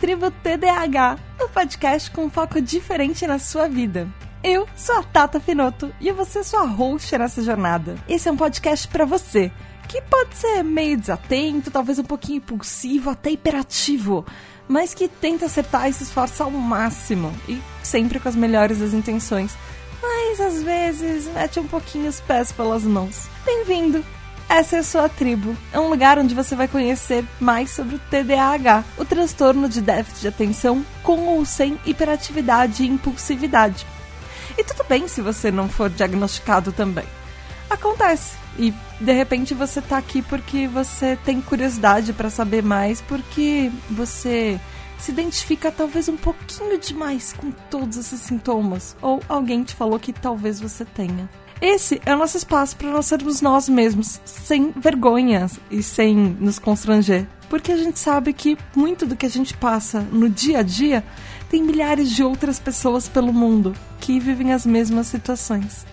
tribo TDAH, um podcast com um foco diferente na sua vida. Eu sou a Tata Finoto e vou ser sua host nessa jornada. Esse é um podcast para você que pode ser meio desatento, talvez um pouquinho impulsivo, até hiperativo, mas que tenta acertar e se esforça ao máximo e sempre com as melhores das intenções. Mas às vezes mete um pouquinho os pés pelas mãos. Bem-vindo! Essa é a sua tribo. É um lugar onde você vai conhecer mais sobre o TDAH, o transtorno de déficit de atenção com ou sem hiperatividade e impulsividade. E tudo bem se você não for diagnosticado também. Acontece. E de repente você tá aqui porque você tem curiosidade para saber mais, porque você se identifica talvez um pouquinho demais com todos esses sintomas, ou alguém te falou que talvez você tenha. Esse é o nosso espaço para nós sermos nós mesmos, sem vergonhas e sem nos constranger. Porque a gente sabe que muito do que a gente passa no dia a dia tem milhares de outras pessoas pelo mundo que vivem as mesmas situações.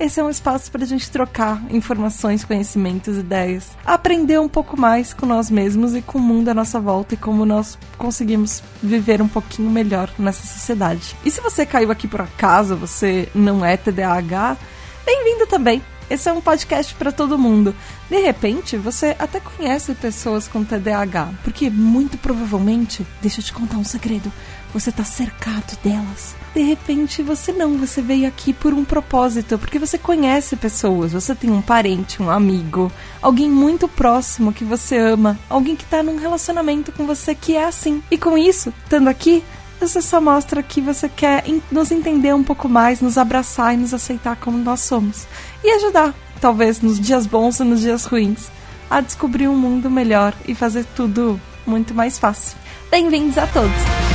Esse é um espaço para a gente trocar informações, conhecimentos, ideias, aprender um pouco mais com nós mesmos e com o mundo à nossa volta e como nós conseguimos viver um pouquinho melhor nessa sociedade. E se você caiu aqui por acaso, você não é TDAH, Bem-vindo também! Esse é um podcast para todo mundo. De repente, você até conhece pessoas com TDAH, porque muito provavelmente, deixa eu te contar um segredo, você está cercado delas. De repente, você não, você veio aqui por um propósito, porque você conhece pessoas, você tem um parente, um amigo, alguém muito próximo que você ama, alguém que está num relacionamento com você que é assim. E com isso, estando aqui, você só mostra que você quer nos entender um pouco mais, nos abraçar e nos aceitar como nós somos. E ajudar, talvez nos dias bons e nos dias ruins, a descobrir um mundo melhor e fazer tudo muito mais fácil. Bem-vindos a todos!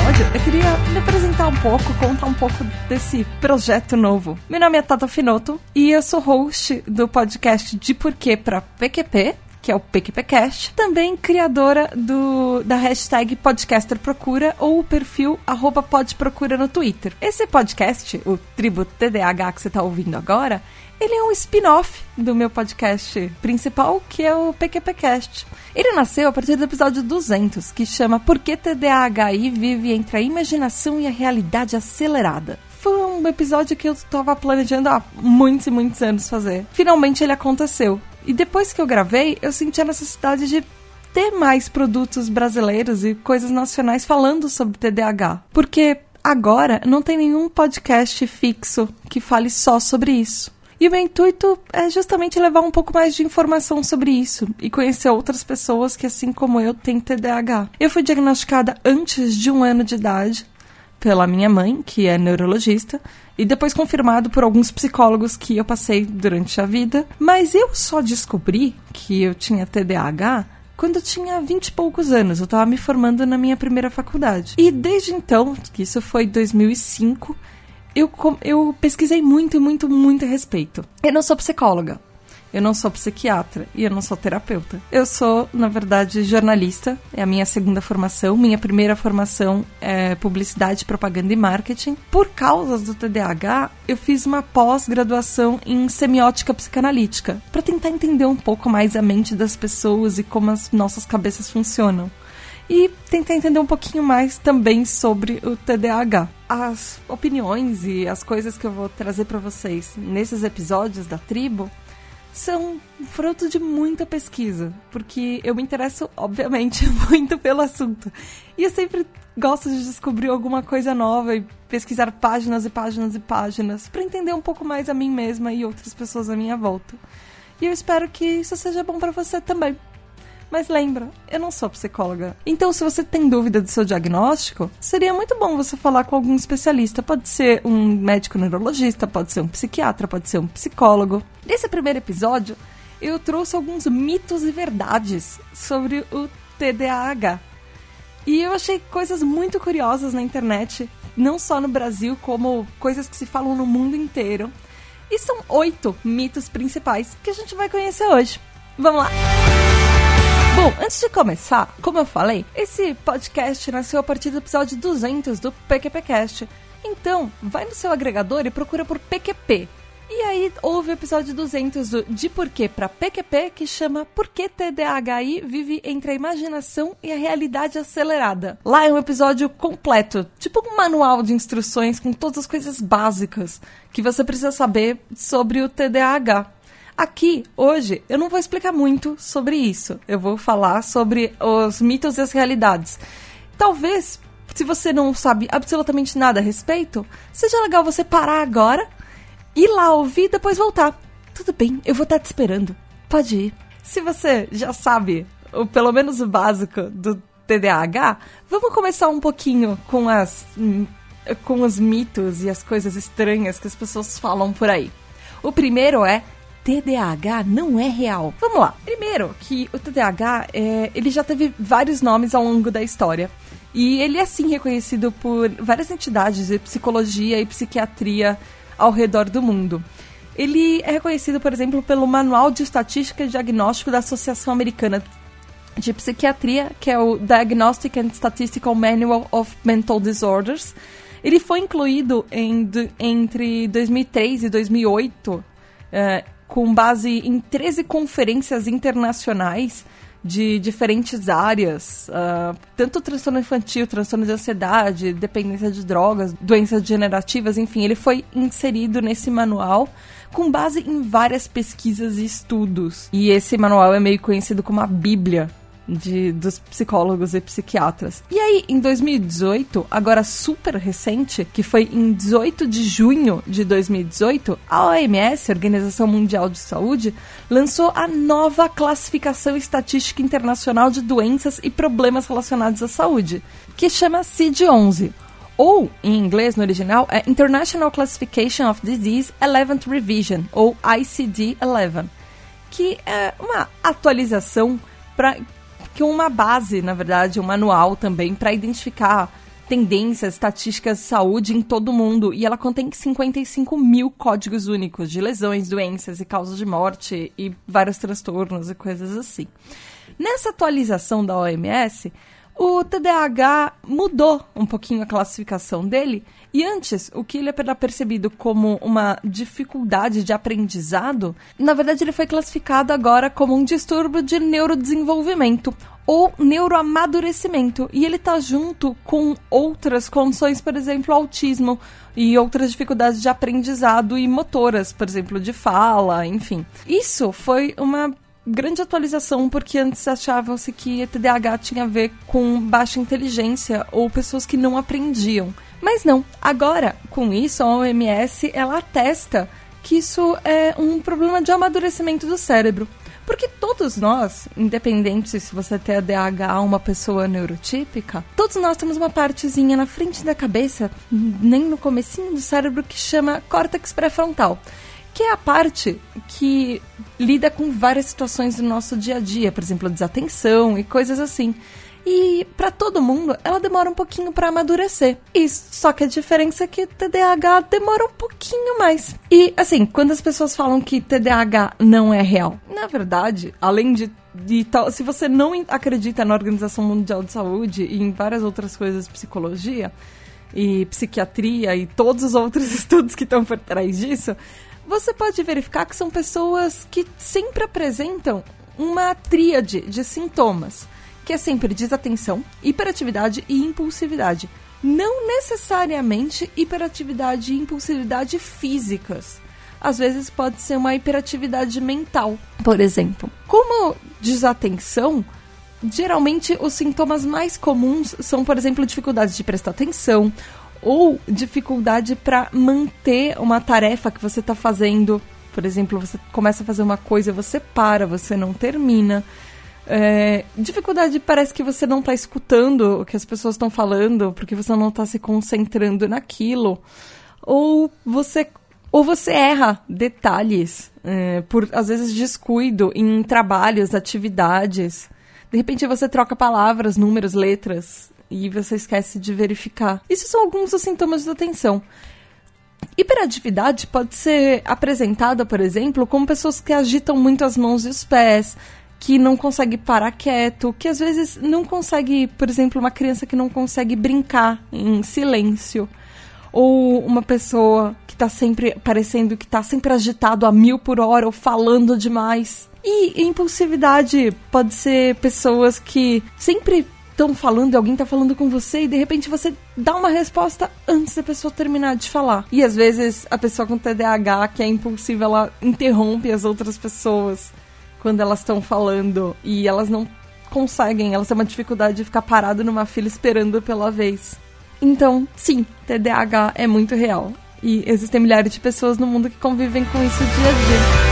Episódio, eu queria me apresentar um pouco, contar um pouco desse projeto novo. Meu nome é Tata Finoto e eu sou host do podcast De Porquê para PQP, que é o PQPcast, também criadora do, da hashtag Podcaster Procura ou o perfil arroba podprocura no Twitter. Esse podcast, o Tribo TDAH que você está ouvindo agora, ele é um spin-off do meu podcast principal, que é o PQPcast. Ele nasceu a partir do episódio 200, que chama Por que TDAHI vive entre a imaginação e a realidade acelerada? Foi um episódio que eu estava planejando há muitos e muitos anos fazer. Finalmente ele aconteceu. E depois que eu gravei, eu senti a necessidade de ter mais produtos brasileiros e coisas nacionais falando sobre TDAH. Porque agora não tem nenhum podcast fixo que fale só sobre isso. E o meu intuito é justamente levar um pouco mais de informação sobre isso e conhecer outras pessoas que, assim como eu, têm TDAH. Eu fui diagnosticada antes de um ano de idade pela minha mãe, que é neurologista, e depois confirmado por alguns psicólogos que eu passei durante a vida. Mas eu só descobri que eu tinha TDAH quando eu tinha vinte e poucos anos. Eu estava me formando na minha primeira faculdade. E desde então, que isso foi 2005, eu, eu pesquisei muito, muito, muito a respeito. Eu não sou psicóloga. Eu não sou psiquiatra e eu não sou terapeuta. Eu sou, na verdade, jornalista. É a minha segunda formação. Minha primeira formação é publicidade, propaganda e marketing. Por causa do TDAH, eu fiz uma pós-graduação em semiótica psicanalítica para tentar entender um pouco mais a mente das pessoas e como as nossas cabeças funcionam e tentar entender um pouquinho mais também sobre o TDAH. As opiniões e as coisas que eu vou trazer para vocês nesses episódios da tribo são fruto de muita pesquisa, porque eu me interesso, obviamente, muito pelo assunto. E eu sempre gosto de descobrir alguma coisa nova e pesquisar páginas e páginas e páginas para entender um pouco mais a mim mesma e outras pessoas à minha volta. E eu espero que isso seja bom para você também. Mas lembra, eu não sou psicóloga. Então, se você tem dúvida do seu diagnóstico, seria muito bom você falar com algum especialista. Pode ser um médico neurologista, pode ser um psiquiatra, pode ser um psicólogo. Nesse primeiro episódio, eu trouxe alguns mitos e verdades sobre o TDAH. E eu achei coisas muito curiosas na internet, não só no Brasil, como coisas que se falam no mundo inteiro. E são oito mitos principais que a gente vai conhecer hoje. Vamos lá! Bom, antes de começar, como eu falei, esse podcast nasceu a partir do episódio 200 do PQPcast. Então, vai no seu agregador e procura por PQP. E aí houve o episódio 200 do De Porquê para PQP que chama Por que TDAHI vive entre a imaginação e a realidade acelerada. Lá é um episódio completo, tipo um manual de instruções com todas as coisas básicas que você precisa saber sobre o TDAH. Aqui, hoje, eu não vou explicar muito sobre isso. Eu vou falar sobre os mitos e as realidades. Talvez, se você não sabe absolutamente nada a respeito, seja legal você parar agora ir lá ouvir e depois voltar. Tudo bem, eu vou estar te esperando. Pode ir. Se você já sabe, ou pelo menos o básico do TDAH, vamos começar um pouquinho com as com os mitos e as coisas estranhas que as pessoas falam por aí. O primeiro é TDAH não é real. Vamos lá. Primeiro, que o TDAH é, ele já teve vários nomes ao longo da história. E ele é sim reconhecido por várias entidades de psicologia e psiquiatria ao redor do mundo. Ele é reconhecido, por exemplo, pelo Manual de Estatística e Diagnóstico da Associação Americana de Psiquiatria, que é o Diagnostic and Statistical Manual of Mental Disorders. Ele foi incluído em, entre 2003 e 2008, eh, com base em 13 conferências internacionais de diferentes áreas, uh, tanto transtorno infantil, transtorno de ansiedade, dependência de drogas, doenças degenerativas, enfim, ele foi inserido nesse manual com base em várias pesquisas e estudos. E esse manual é meio conhecido como a Bíblia de, dos psicólogos e psiquiatras. E aí, em 2018, agora super recente, que foi em 18 de junho de 2018, a OMS, Organização Mundial de Saúde, lançou a nova classificação estatística internacional de doenças e problemas relacionados à saúde, que chama CID-11 ou em inglês no original é International Classification of Disease 11th Revision ou ICD-11, que é uma atualização para que uma base, na verdade, um manual também para identificar tendências, estatísticas de saúde em todo o mundo. E ela contém 55 mil códigos únicos de lesões, doenças e causas de morte e vários transtornos e coisas assim. Nessa atualização da OMS, o TDAH mudou um pouquinho a classificação dele e antes, o que ele era percebido como uma dificuldade de aprendizado, na verdade ele foi classificado agora como um distúrbio de neurodesenvolvimento ou neuroamadurecimento. E ele está junto com outras condições, por exemplo, autismo e outras dificuldades de aprendizado e motoras, por exemplo, de fala, enfim. Isso foi uma grande atualização, porque antes achava-se que TDAH tinha a ver com baixa inteligência ou pessoas que não aprendiam. Mas não, agora, com isso, a OMS, ela atesta que isso é um problema de amadurecimento do cérebro. Porque todos nós, independente se você tem ADH ou uma pessoa neurotípica, todos nós temos uma partezinha na frente da cabeça, nem no comecinho do cérebro, que chama córtex pré-frontal que é a parte que lida com várias situações do nosso dia a dia, por exemplo, desatenção e coisas assim. E para todo mundo, ela demora um pouquinho para amadurecer. Isso, só que a diferença é que TDAH demora um pouquinho mais. E assim, quando as pessoas falam que TDAH não é real, na verdade, além de de tal, se você não acredita na Organização Mundial de Saúde e em várias outras coisas psicologia e psiquiatria e todos os outros estudos que estão por trás disso, você pode verificar que são pessoas que sempre apresentam uma tríade de sintomas que é sempre desatenção, hiperatividade e impulsividade. Não necessariamente hiperatividade e impulsividade físicas. Às vezes pode ser uma hiperatividade mental, por exemplo. Como desatenção, geralmente os sintomas mais comuns são, por exemplo, dificuldade de prestar atenção ou dificuldade para manter uma tarefa que você está fazendo. Por exemplo, você começa a fazer uma coisa, você para, você não termina. É, dificuldade parece que você não está escutando o que as pessoas estão falando, porque você não está se concentrando naquilo. Ou você, ou você erra detalhes, é, por às vezes descuido em trabalhos, atividades. De repente você troca palavras, números, letras e você esquece de verificar. Isso são alguns dos sintomas de atenção. Hiperatividade pode ser apresentada, por exemplo, como pessoas que agitam muito as mãos e os pés, que não consegue parar quieto, que às vezes não consegue, por exemplo, uma criança que não consegue brincar em silêncio, ou uma pessoa que tá sempre parecendo que tá sempre agitado a mil por hora ou falando demais. E impulsividade pode ser pessoas que sempre estão falando e alguém tá falando com você e de repente você dá uma resposta antes da pessoa terminar de falar. E às vezes a pessoa com TDAH, que é impulsiva, ela interrompe as outras pessoas quando elas estão falando e elas não conseguem, elas têm uma dificuldade de ficar parado numa fila esperando pela vez. Então, sim, TDAH é muito real. E existem milhares de pessoas no mundo que convivem com isso dia a dia.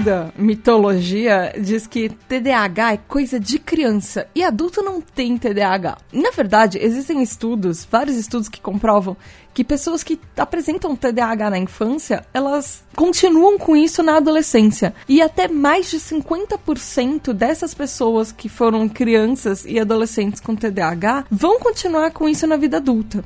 Segunda mitologia diz que TDAH é coisa de criança e adulto não tem TDAH. Na verdade, existem estudos, vários estudos que comprovam que pessoas que apresentam TDAH na infância, elas continuam com isso na adolescência. E até mais de 50% dessas pessoas que foram crianças e adolescentes com TDAH vão continuar com isso na vida adulta.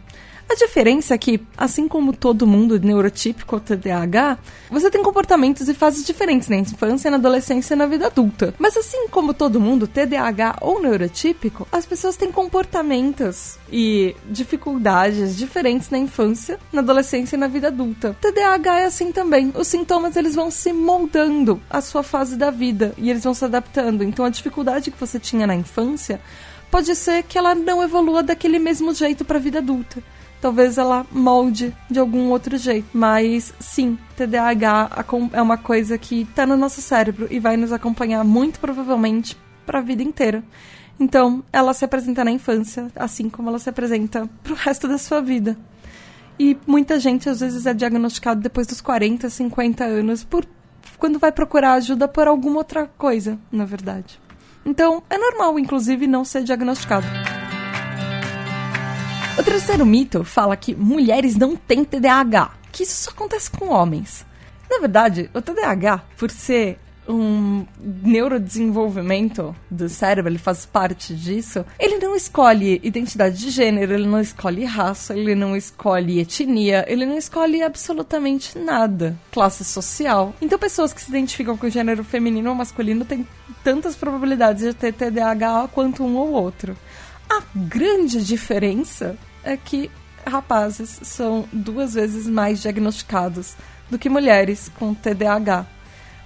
A diferença é que, assim como todo mundo neurotípico ou TDAH, você tem comportamentos e fases diferentes na infância, na adolescência e na vida adulta. Mas assim como todo mundo, TDAH ou neurotípico, as pessoas têm comportamentos e dificuldades diferentes na infância, na adolescência e na vida adulta. TDAH é assim também. Os sintomas eles vão se moldando à sua fase da vida e eles vão se adaptando. Então a dificuldade que você tinha na infância pode ser que ela não evolua daquele mesmo jeito para a vida adulta talvez ela molde de algum outro jeito. Mas sim, TDAH é uma coisa que tá no nosso cérebro e vai nos acompanhar muito provavelmente para a vida inteira. Então, ela se apresenta na infância, assim como ela se apresenta pro resto da sua vida. E muita gente às vezes é diagnosticado depois dos 40, 50 anos por quando vai procurar ajuda por alguma outra coisa, na verdade. Então, é normal inclusive não ser diagnosticado. O terceiro mito fala que mulheres não têm TDAH, que isso só acontece com homens. Na verdade, o TDAH, por ser um neurodesenvolvimento do cérebro, ele faz parte disso, ele não escolhe identidade de gênero, ele não escolhe raça, ele não escolhe etnia, ele não escolhe absolutamente nada. Classe social. Então, pessoas que se identificam com o gênero feminino ou masculino têm tantas probabilidades de ter TDAH quanto um ou outro. A grande diferença é que rapazes são duas vezes mais diagnosticados do que mulheres com TDAH.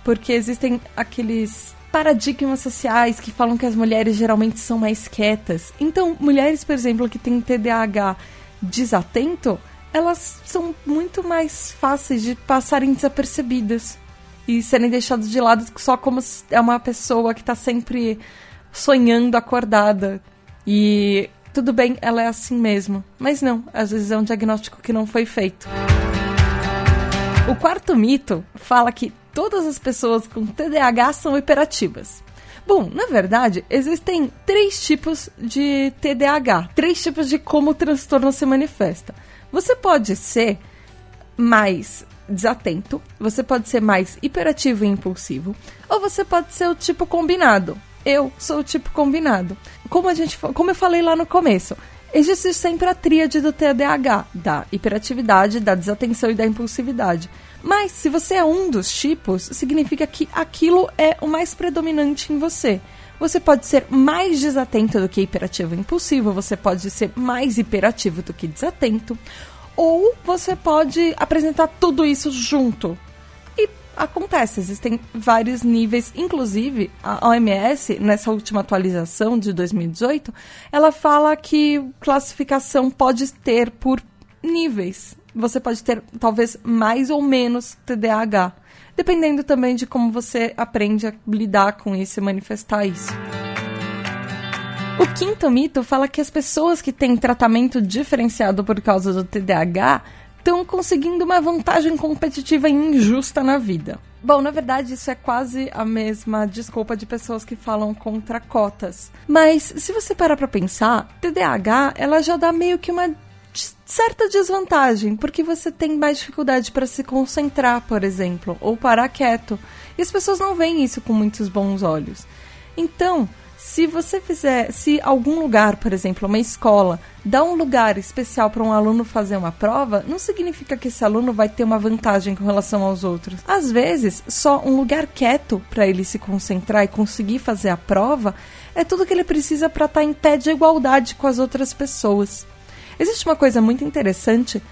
Porque existem aqueles paradigmas sociais que falam que as mulheres geralmente são mais quietas. Então, mulheres, por exemplo, que têm TDAH desatento, elas são muito mais fáceis de passarem desapercebidas e serem deixadas de lado só como é uma pessoa que está sempre sonhando acordada. E tudo bem, ela é assim mesmo. Mas não, às vezes é um diagnóstico que não foi feito. O quarto mito fala que todas as pessoas com TDAH são hiperativas. Bom, na verdade, existem três tipos de TDAH, três tipos de como o transtorno se manifesta. Você pode ser mais desatento, você pode ser mais hiperativo e impulsivo, ou você pode ser o tipo combinado, eu sou o tipo combinado. Como a gente, como eu falei lá no começo, existe sempre a tríade do TDAH, da hiperatividade, da desatenção e da impulsividade. Mas se você é um dos tipos, significa que aquilo é o mais predominante em você. Você pode ser mais desatento do que hiperativo e impulsivo, você pode ser mais hiperativo do que desatento, ou você pode apresentar tudo isso junto acontece, existem vários níveis, inclusive a OMS, nessa última atualização de 2018, ela fala que classificação pode ter por níveis. Você pode ter talvez mais ou menos TDAH, dependendo também de como você aprende a lidar com isso e manifestar isso. O quinto mito fala que as pessoas que têm tratamento diferenciado por causa do TDAH estão conseguindo uma vantagem competitiva injusta na vida. Bom, na verdade, isso é quase a mesma desculpa de pessoas que falam contra cotas. Mas se você parar para pensar, TDAH, ela já dá meio que uma certa desvantagem, porque você tem mais dificuldade para se concentrar, por exemplo, ou parar quieto. E as pessoas não veem isso com muitos bons olhos. Então, Se você fizer, se algum lugar, por exemplo, uma escola, dá um lugar especial para um aluno fazer uma prova, não significa que esse aluno vai ter uma vantagem com relação aos outros. Às vezes, só um lugar quieto para ele se concentrar e conseguir fazer a prova é tudo que ele precisa para estar tá em pé de igualdade com as outras pessoas. Existe uma coisa muito interessante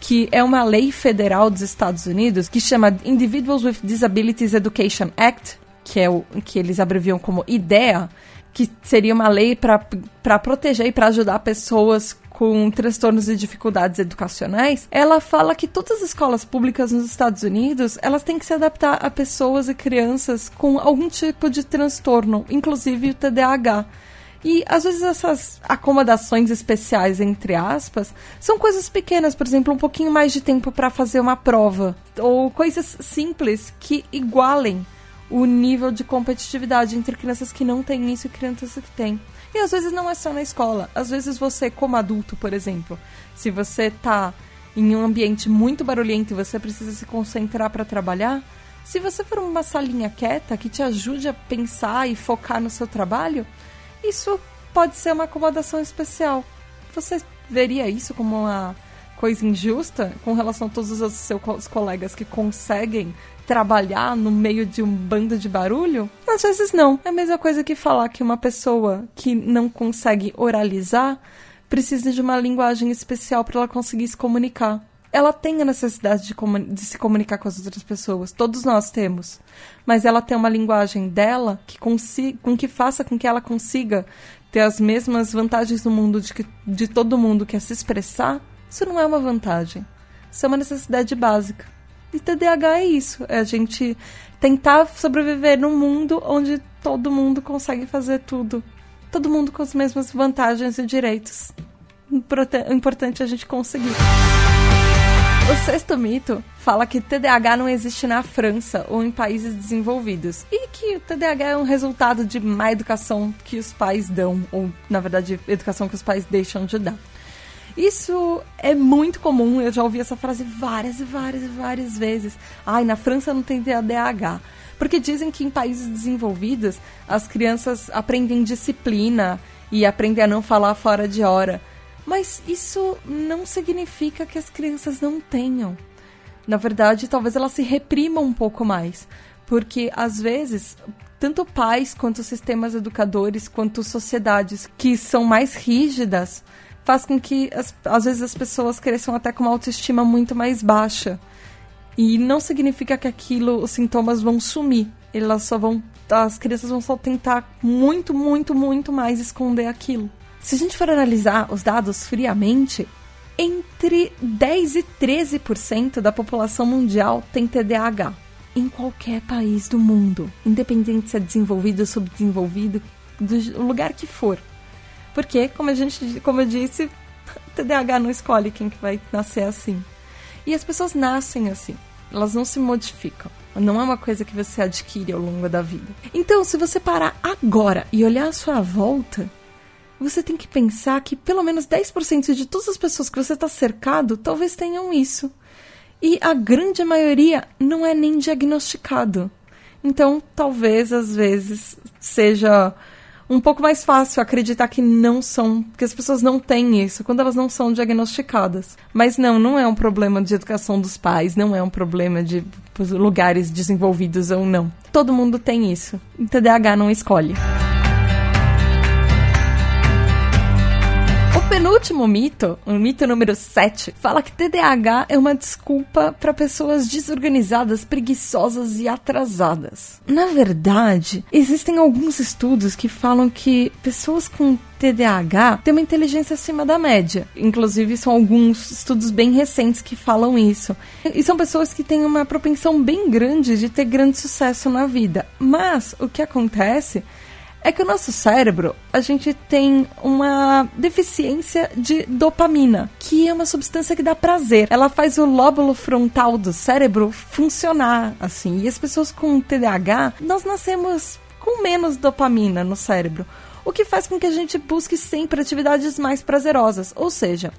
que é uma lei federal dos Estados Unidos que chama Individuals with Disabilities Education Act, que é o que eles abreviam como IDEA, que seria uma lei para proteger e para ajudar pessoas com transtornos e dificuldades educacionais, ela fala que todas as escolas públicas nos Estados Unidos, elas têm que se adaptar a pessoas e crianças com algum tipo de transtorno, inclusive o TDAH. E às vezes essas acomodações especiais, entre aspas, são coisas pequenas, por exemplo, um pouquinho mais de tempo para fazer uma prova, ou coisas simples que igualem o nível de competitividade entre crianças que não têm isso e crianças que têm. E às vezes não é só na escola. Às vezes você, como adulto, por exemplo, se você tá em um ambiente muito barulhento e você precisa se concentrar para trabalhar, se você for uma salinha quieta que te ajude a pensar e focar no seu trabalho, isso pode ser uma acomodação especial. Você veria isso como uma coisa injusta com relação a todos os seus colegas que conseguem trabalhar no meio de um bando de barulho? Às vezes não. É a mesma coisa que falar que uma pessoa que não consegue oralizar precisa de uma linguagem especial para ela conseguir se comunicar. Ela tem a necessidade de, de, se comunicar com as outras pessoas. Todos nós temos. Mas ela tem uma linguagem dela que, com que faça com que ela consiga ter as mesmas vantagens no mundo de, que, de todo mundo que é se expressar. Isso não é uma vantagem. Isso é uma necessidade básica. E TDAH é isso, é a gente tentar sobreviver num mundo onde todo mundo consegue fazer tudo. Todo mundo com as mesmas vantagens e direitos. O importante é a gente conseguir. O sexto mito fala que TDAH não existe na França ou em países desenvolvidos e que o TDAH é um resultado de má educação que os pais dão, ou na verdade, educação que os pais deixam de dar. Isso é muito comum, eu já ouvi essa frase várias e várias e várias vezes. Ai, na França não tem TDAH. Porque dizem que em países desenvolvidos as crianças aprendem disciplina e aprendem a não falar fora de hora. Mas isso não significa que as crianças não tenham. Na verdade, talvez elas se reprimam um pouco mais. Porque às vezes, tanto pais quanto sistemas educadores, quanto sociedades que são mais rígidas, faz com que as, às vezes as pessoas cresçam até com uma autoestima muito mais baixa. E não significa que aquilo, os sintomas vão sumir. Elas só vão. As crianças vão só tentar muito, muito, muito mais esconder aquilo. Se a gente for analisar os dados friamente, entre 10 e 13% da população mundial tem TDAH. Em qualquer país do mundo, independente se é desenvolvido ou subdesenvolvido, do lugar que for. Porque, como a gente, como eu disse, TDAH não escolhe quem que vai nascer assim. E as pessoas nascem assim. Elas não se modificam. Não é uma coisa que você adquire ao longo da vida. Então, se você parar agora e olhar à sua volta, você tem que pensar que pelo menos 10% de todas as pessoas que você está cercado talvez tenham isso. E a grande maioria não é nem diagnosticado. Então, talvez às vezes seja um pouco mais fácil acreditar que não são, que as pessoas não têm isso quando elas não são diagnosticadas. Mas não, não é um problema de educação dos pais, não é um problema de lugares desenvolvidos ou não. Todo mundo tem isso. O TDAH não escolhe. Penúltimo mito, o mito número 7, fala que TDAH é uma desculpa para pessoas desorganizadas, preguiçosas e atrasadas. Na verdade, existem alguns estudos que falam que pessoas com TDAH têm uma inteligência acima da média. Inclusive, são alguns estudos bem recentes que falam isso. E são pessoas que têm uma propensão bem grande de ter grande sucesso na vida. Mas o que acontece é que o nosso cérebro, a gente tem uma deficiência de dopamina, que é uma substância que dá prazer. Ela faz o lóbulo frontal do cérebro funcionar, assim. E as pessoas com TDAH, nós nascemos com menos dopamina no cérebro, o que faz com que a gente busque sempre atividades mais prazerosas. Ou seja,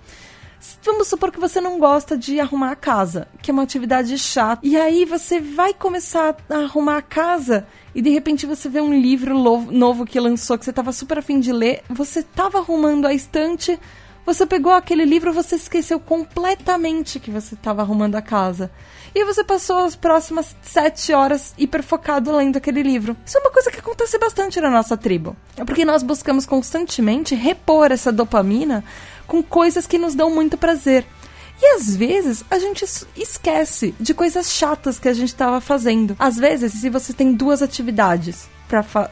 Vamos supor que você não gosta de arrumar a casa, que é uma atividade chata. E aí você vai começar a arrumar a casa e de repente você vê um livro novo que lançou que você estava super afim de ler, você estava arrumando a estante, você pegou aquele livro, você esqueceu completamente que você estava arrumando a casa. E você passou as próximas sete horas hiper focado lendo aquele livro. Isso é uma coisa que acontece bastante na nossa tribo. É porque nós buscamos constantemente repor essa dopamina com coisas que nos dão muito prazer. E às vezes a gente esquece de coisas chatas que a gente estava fazendo. Às vezes, se você tem duas atividades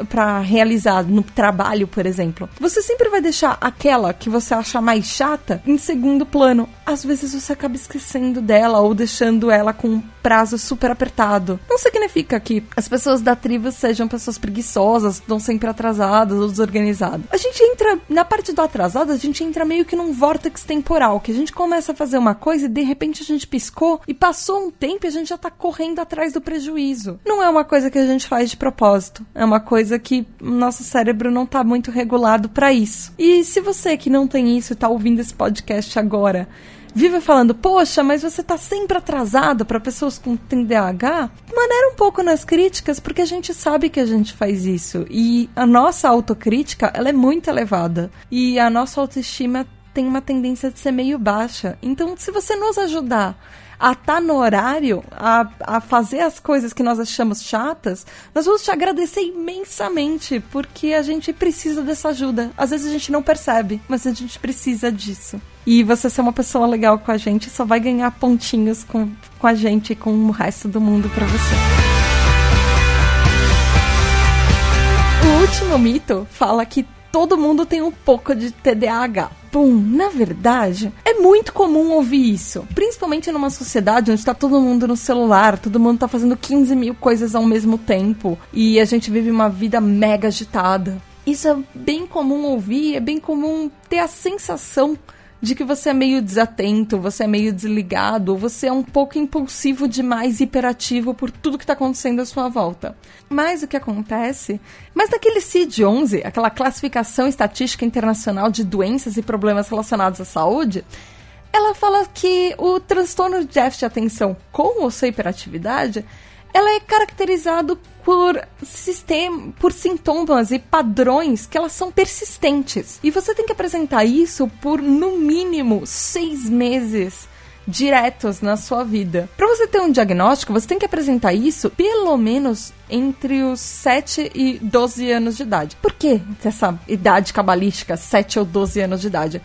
para realizar no trabalho, por exemplo. Você sempre vai deixar aquela que você acha mais chata em segundo plano. Às vezes você acaba esquecendo dela ou deixando ela com prazo super apertado. Não significa que as pessoas da tribo sejam pessoas preguiçosas, estão sempre atrasadas ou desorganizadas. A gente entra, na parte do atrasado, a gente entra meio que num vórtex temporal, que a gente começa a fazer uma coisa e de repente a gente piscou e passou um tempo e a gente já tá correndo atrás do prejuízo. Não é uma coisa que a gente faz de propósito. É uma coisa que nosso cérebro não tá muito regulado para isso. E se você que não tem isso e tá ouvindo esse podcast agora, vive falando, poxa, mas você tá sempre atrasado para pessoas com TDAH, maneira um pouco nas críticas, porque a gente sabe que a gente faz isso. E a nossa autocrítica, ela é muito elevada. E a nossa autoestima tem uma tendência de ser meio baixa. Então, se você nos ajudar a estar tá no horário, a, a fazer as coisas que nós achamos chatas, nós vamos te agradecer imensamente, porque a gente precisa dessa ajuda. Às vezes a gente não percebe, mas a gente precisa disso. E você ser uma pessoa legal com a gente só vai ganhar pontinhos com, com a gente e com o resto do mundo para você. O último mito fala que todo mundo tem um pouco de TDAH. Pum, na verdade, é muito comum ouvir isso. Principalmente numa sociedade onde está todo mundo no celular, todo mundo está fazendo 15 mil coisas ao mesmo tempo e a gente vive uma vida mega agitada. Isso é bem comum ouvir, é bem comum ter a sensação de que você é meio desatento, você é meio desligado, você é um pouco impulsivo demais, hiperativo por tudo que está acontecendo à sua volta. Mas o que acontece? Mas naquele CID-11, aquela classificação estatística internacional de doenças e problemas relacionados à saúde, ela fala que o transtorno de déficit de atenção com ou sem hiperatividade ela é caracterizado por sistema, por sintomas e padrões que elas são persistentes. E você tem que apresentar isso por no mínimo seis meses diretos na sua vida. Para você ter um diagnóstico, você tem que apresentar isso pelo menos entre os 7 e 12 anos de idade. Por que essa idade cabalística, 7 ou 12 anos de idade?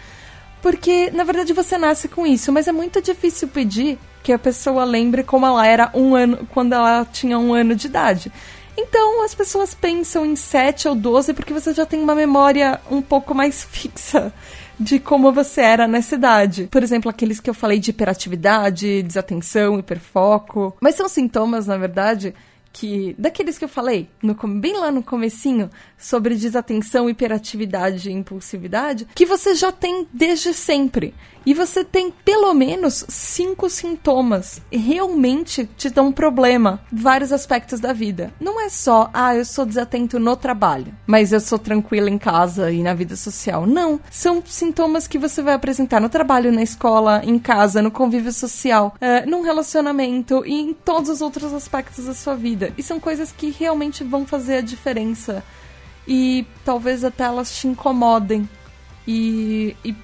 Porque, na verdade, você nasce com isso, mas é muito difícil pedir que a pessoa lembre como ela era um ano quando ela tinha um ano de idade. Então as pessoas pensam em 7 ou 12 porque você já tem uma memória um pouco mais fixa de como você era nessa idade. Por exemplo, aqueles que eu falei de hiperatividade, desatenção, hiperfoco. Mas são sintomas, na verdade, que daqueles que eu falei no, bem lá no comecinho sobre desatenção, hiperatividade e impulsividade, que você já tem desde sempre. E você tem pelo menos cinco sintomas realmente te dão problema vários aspectos da vida. Não é só, ah, eu sou desatento no trabalho, mas eu sou tranquila em casa e na vida social. Não. São sintomas que você vai apresentar no trabalho, na escola, em casa, no convívio social, uh, num relacionamento e em todos os outros aspectos da sua vida. E são coisas que realmente vão fazer a diferença. E talvez até elas te incomodem. E, e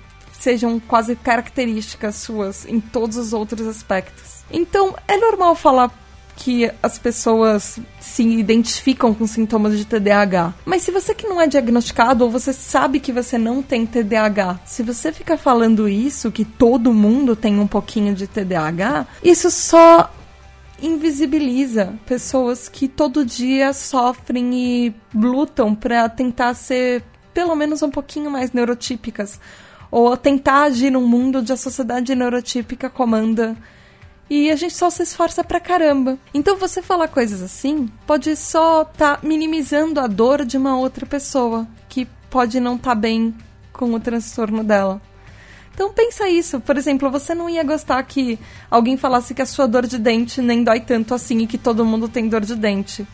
sejam quase características suas em todos os outros aspectos. Então, é normal falar que as pessoas se identificam com sintomas de TDAH. Mas se você que não é diagnosticado ou você sabe que você não tem TDAH, se você fica falando isso, que todo mundo tem um pouquinho de TDAH, isso só invisibiliza pessoas que todo dia sofrem e lutam para tentar ser pelo menos um pouquinho mais neurotípicas ou tentar agir num mundo onde a sociedade neurotípica comanda. E a gente só se esforça pra caramba. Então você falar coisas assim pode só estar tá minimizando a dor de uma outra pessoa que pode não estar tá bem com o transtorno dela. Então pensa isso, por exemplo, você não ia gostar que alguém falasse que a sua dor de dente nem dói tanto assim e que todo mundo tem dor de dente.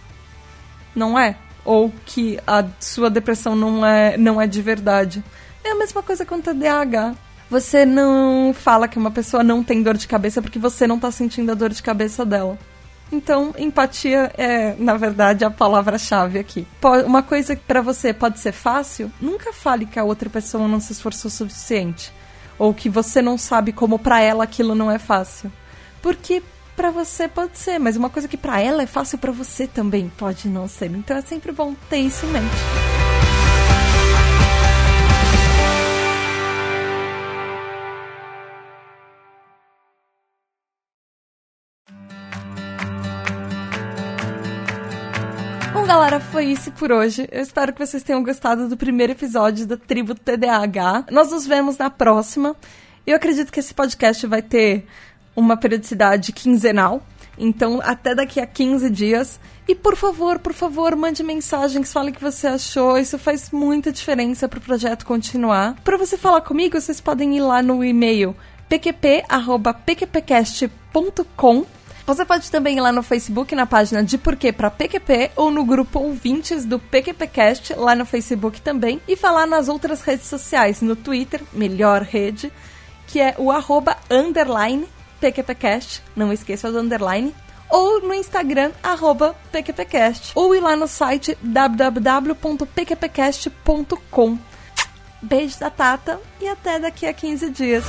Não é? Ou que a sua depressão não é, não é de verdade. É a mesma coisa com TDAH. você não fala que uma pessoa não tem dor de cabeça porque você não tá sentindo a dor de cabeça dela. Então, empatia é, na verdade, a palavra-chave aqui. Uma coisa que para você pode ser fácil, nunca fale que a outra pessoa não se esforçou o suficiente. Ou que você não sabe como para ela aquilo não é fácil. Porque para você pode ser, mas uma coisa que para ela é fácil para você também pode não ser. Então é sempre bom ter isso em mente. Galera, foi isso por hoje. Eu espero que vocês tenham gostado do primeiro episódio da Tribo TDAH. Nós nos vemos na próxima. Eu acredito que esse podcast vai ter uma periodicidade quinzenal. Então, até daqui a 15 dias. E por favor, por favor, mande mensagens, fale o que você achou. Isso faz muita diferença para o projeto continuar. Para você falar comigo, vocês podem ir lá no e-mail pqp.pqpcast.com você pode também ir lá no Facebook, na página de Porquê para PQP, ou no grupo Ouvintes do PQPcast, lá no Facebook também, e falar nas outras redes sociais, no Twitter, melhor rede, que é o arroba underline PQPcast, não esqueça do underline, ou no Instagram, arroba PQPcast, ou ir lá no site www.pqpcast.com. Beijo da Tata e até daqui a 15 dias.